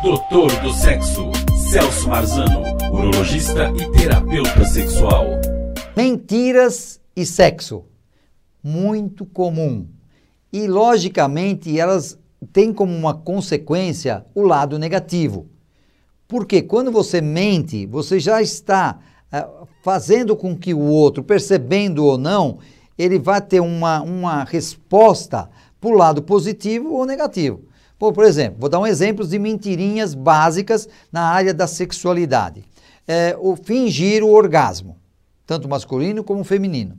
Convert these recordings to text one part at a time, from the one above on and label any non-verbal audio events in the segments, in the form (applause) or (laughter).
Doutor do Sexo, Celso Marzano, urologista e terapeuta sexual. Mentiras e sexo. Muito comum. E, logicamente, elas têm como uma consequência o lado negativo. Porque quando você mente, você já está uh, fazendo com que o outro, percebendo ou não, ele vai ter uma, uma resposta para o lado positivo ou negativo. Por, por exemplo, vou dar um exemplo de mentirinhas básicas na área da sexualidade. É, o fingir o orgasmo, tanto masculino como feminino.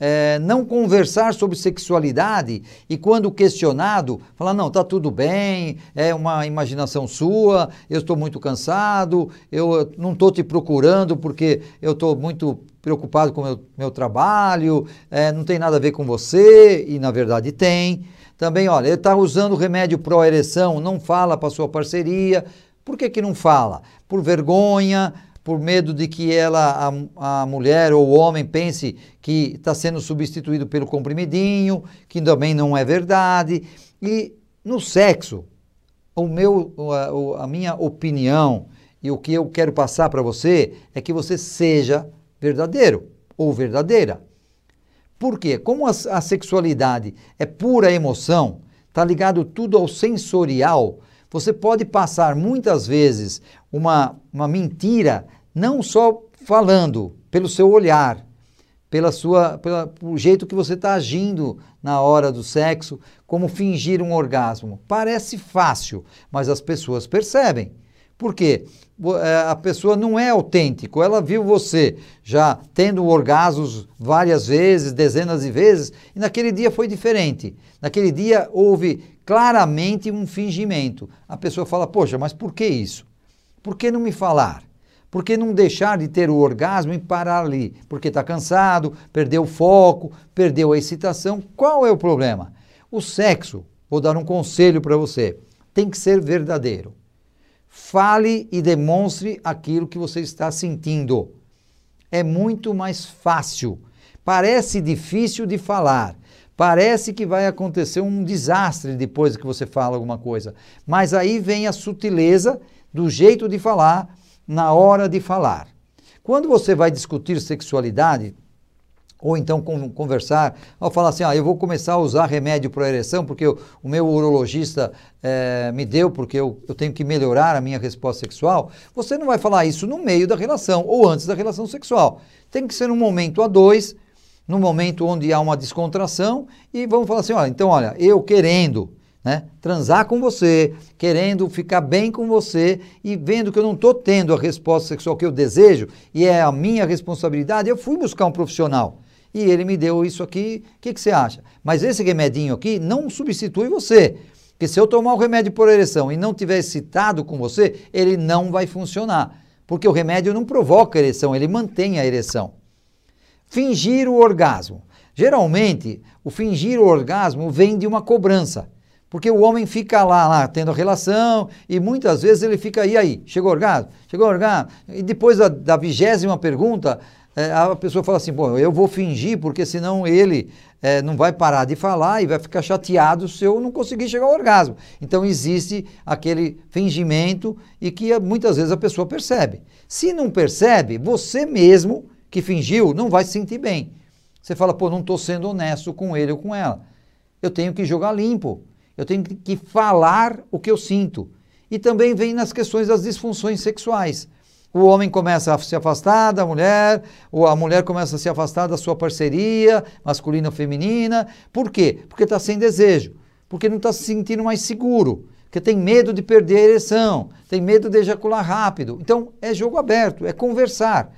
É, não conversar sobre sexualidade e quando questionado, falar, não, tá tudo bem, é uma imaginação sua, eu estou muito cansado, eu não estou te procurando porque eu estou muito preocupado com o meu, meu trabalho, é, não tem nada a ver com você, e na verdade tem. Também, olha, ele está usando remédio pró-ereção, não fala para sua parceria. Por que, que não fala? Por vergonha, por medo de que ela, a, a mulher ou o homem pense que está sendo substituído pelo comprimidinho, que também não é verdade. E no sexo, o meu, a, a minha opinião e o que eu quero passar para você é que você seja verdadeiro ou verdadeira. Por quê? Como a, a sexualidade é pura emoção, está ligado tudo ao sensorial, você pode passar muitas vezes uma, uma mentira, não só falando, pelo seu olhar, pela sua, pela, pelo jeito que você está agindo na hora do sexo, como fingir um orgasmo. Parece fácil, mas as pessoas percebem. Por quê? É, a pessoa não é autêntico, ela viu você já tendo orgasmos várias vezes, dezenas de vezes, e naquele dia foi diferente. Naquele dia houve claramente um fingimento. A pessoa fala: Poxa, mas por que isso? Por que não me falar? Por que não deixar de ter o orgasmo e parar ali? Porque está cansado, perdeu o foco, perdeu a excitação. Qual é o problema? O sexo, vou dar um conselho para você, tem que ser verdadeiro. Fale e demonstre aquilo que você está sentindo. É muito mais fácil. Parece difícil de falar. Parece que vai acontecer um desastre depois que você fala alguma coisa. Mas aí vem a sutileza do jeito de falar na hora de falar. Quando você vai discutir sexualidade, ou então conversar, ao falar assim, ah, eu vou começar a usar remédio para ereção porque eu, o meu urologista é, me deu porque eu, eu tenho que melhorar a minha resposta sexual, você não vai falar isso no meio da relação ou antes da relação sexual. Tem que ser num momento a dois, num momento onde há uma descontração e vamos falar assim, olha, então olha, eu querendo né, transar com você, querendo ficar bem com você e vendo que eu não estou tendo a resposta sexual que eu desejo e é a minha responsabilidade, eu fui buscar um profissional e ele me deu isso aqui, o que, que você acha? Mas esse remedinho aqui não substitui você. Porque se eu tomar o remédio por ereção e não tiver excitado com você, ele não vai funcionar. Porque o remédio não provoca ereção, ele mantém a ereção. Fingir o orgasmo. Geralmente, o fingir o orgasmo vem de uma cobrança. Porque o homem fica lá, lá tendo relação e muitas vezes ele fica aí, aí, chegou orgasmo? Chegou orgasmo? E depois da vigésima pergunta, é, a pessoa fala assim, bom, eu vou fingir porque senão ele é, não vai parar de falar e vai ficar chateado se eu não conseguir chegar ao orgasmo. Então existe aquele fingimento e que muitas vezes a pessoa percebe. Se não percebe, você mesmo que fingiu não vai se sentir bem. Você fala, pô, não estou sendo honesto com ele ou com ela. Eu tenho que jogar limpo. Eu tenho que falar o que eu sinto. E também vem nas questões das disfunções sexuais. O homem começa a se afastar da mulher, ou a mulher começa a se afastar da sua parceria, masculina ou feminina. Por quê? Porque está sem desejo, porque não está se sentindo mais seguro, porque tem medo de perder a ereção, tem medo de ejacular rápido. Então, é jogo aberto, é conversar.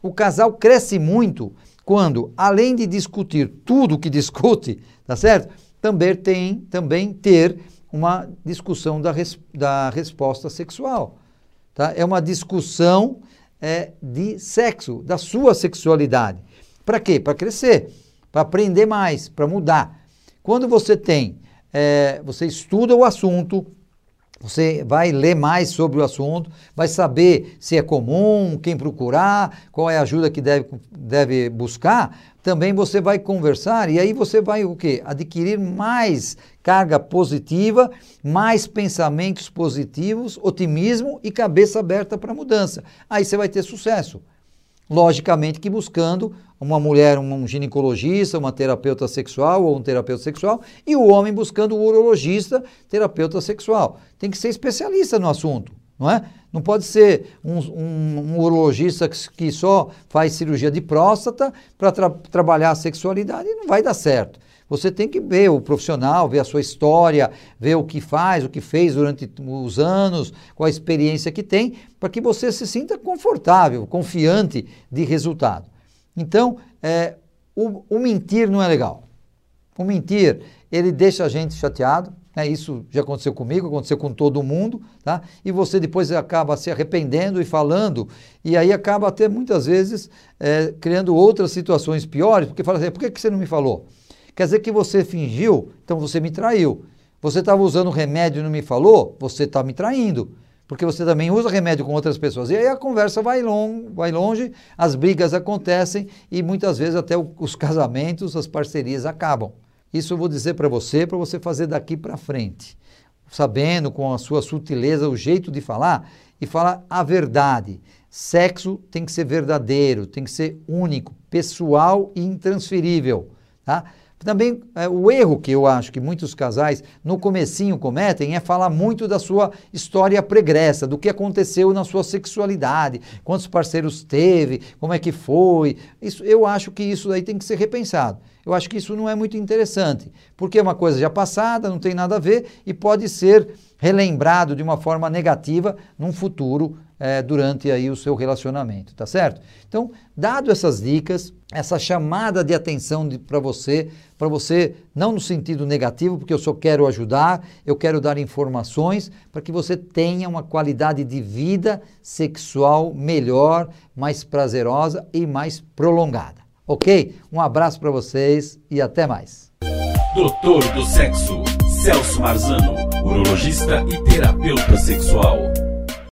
O casal cresce muito quando, além de discutir tudo o que discute, (laughs) tá certo? Também tem também ter uma discussão da, res, da resposta sexual. Tá? É uma discussão é, de sexo, da sua sexualidade. Para quê? Para crescer, para aprender mais, para mudar. Quando você tem, é, você estuda o assunto, Você vai ler mais sobre o assunto, vai saber se é comum, quem procurar, qual é a ajuda que deve, deve buscar. Também você vai conversar e aí você vai o quê? Adquirir mais carga positiva, mais pensamentos positivos, otimismo e cabeça aberta para mudança. Aí você vai ter sucesso. Logicamente que buscando uma mulher, um ginecologista, uma terapeuta sexual ou um terapeuta sexual, e o homem buscando um urologista, terapeuta sexual. Tem que ser especialista no assunto, não é? Não pode ser um, um, um urologista que, só faz cirurgia de próstata para tra trabalhar a sexualidade, não vai dar certo. Você tem que ver o profissional, ver a sua história, ver o que faz, o que fez durante os anos, qual a experiência que tem, para que você se sinta confortável, confiante de resultado. Então, é, o, o mentir não é legal. O mentir, ele deixa a gente chateado, né? Isso já aconteceu comigo, aconteceu com todo mundo, tá? E você depois acaba se arrependendo e falando, e aí acaba até muitas vezes é, criando outras situações piores, porque fala assim, por que, que você não me falou? Quer dizer que você fingiu, então você me traiu. Você estava usando remédio e não me falou, você está me traindo. Porque você também usa remédio com outras pessoas. E aí a conversa vai, long, vai longe, as brigas acontecem e muitas vezes até os (laughs) casamentos, as parcerias acabam. Isso eu vou dizer para você, para você fazer daqui para frente. Sabendo com a sua sutileza o jeito de falar e falar a verdade. Sexo tem que ser verdadeiro, tem que ser único, pessoal e intransferível. Tá? Também é, o erro que eu acho que muitos casais no comecinho cometem é falar muito da sua história pregressa, do que aconteceu na sua sexualidade, quantos parceiros teve, como é que foi. Isso, eu acho que isso daí tem que ser repensado. Eu acho que isso não é muito interessante, porque é uma coisa já passada, não tem nada a ver e pode ser relembrado de uma forma negativa num futuro é, durante aí o seu relacionamento, tá certo? Então, dado essas dicas, essa chamada de atenção para você, para você não no sentido negativo, porque eu só quero ajudar, eu quero dar informações para que você tenha uma qualidade de vida sexual melhor, mais prazerosa e mais prolongada. Ok? Um abraço para vocês e até mais. Doutor do Sexo, Celso Marzano, urologista e terapeuta sexual.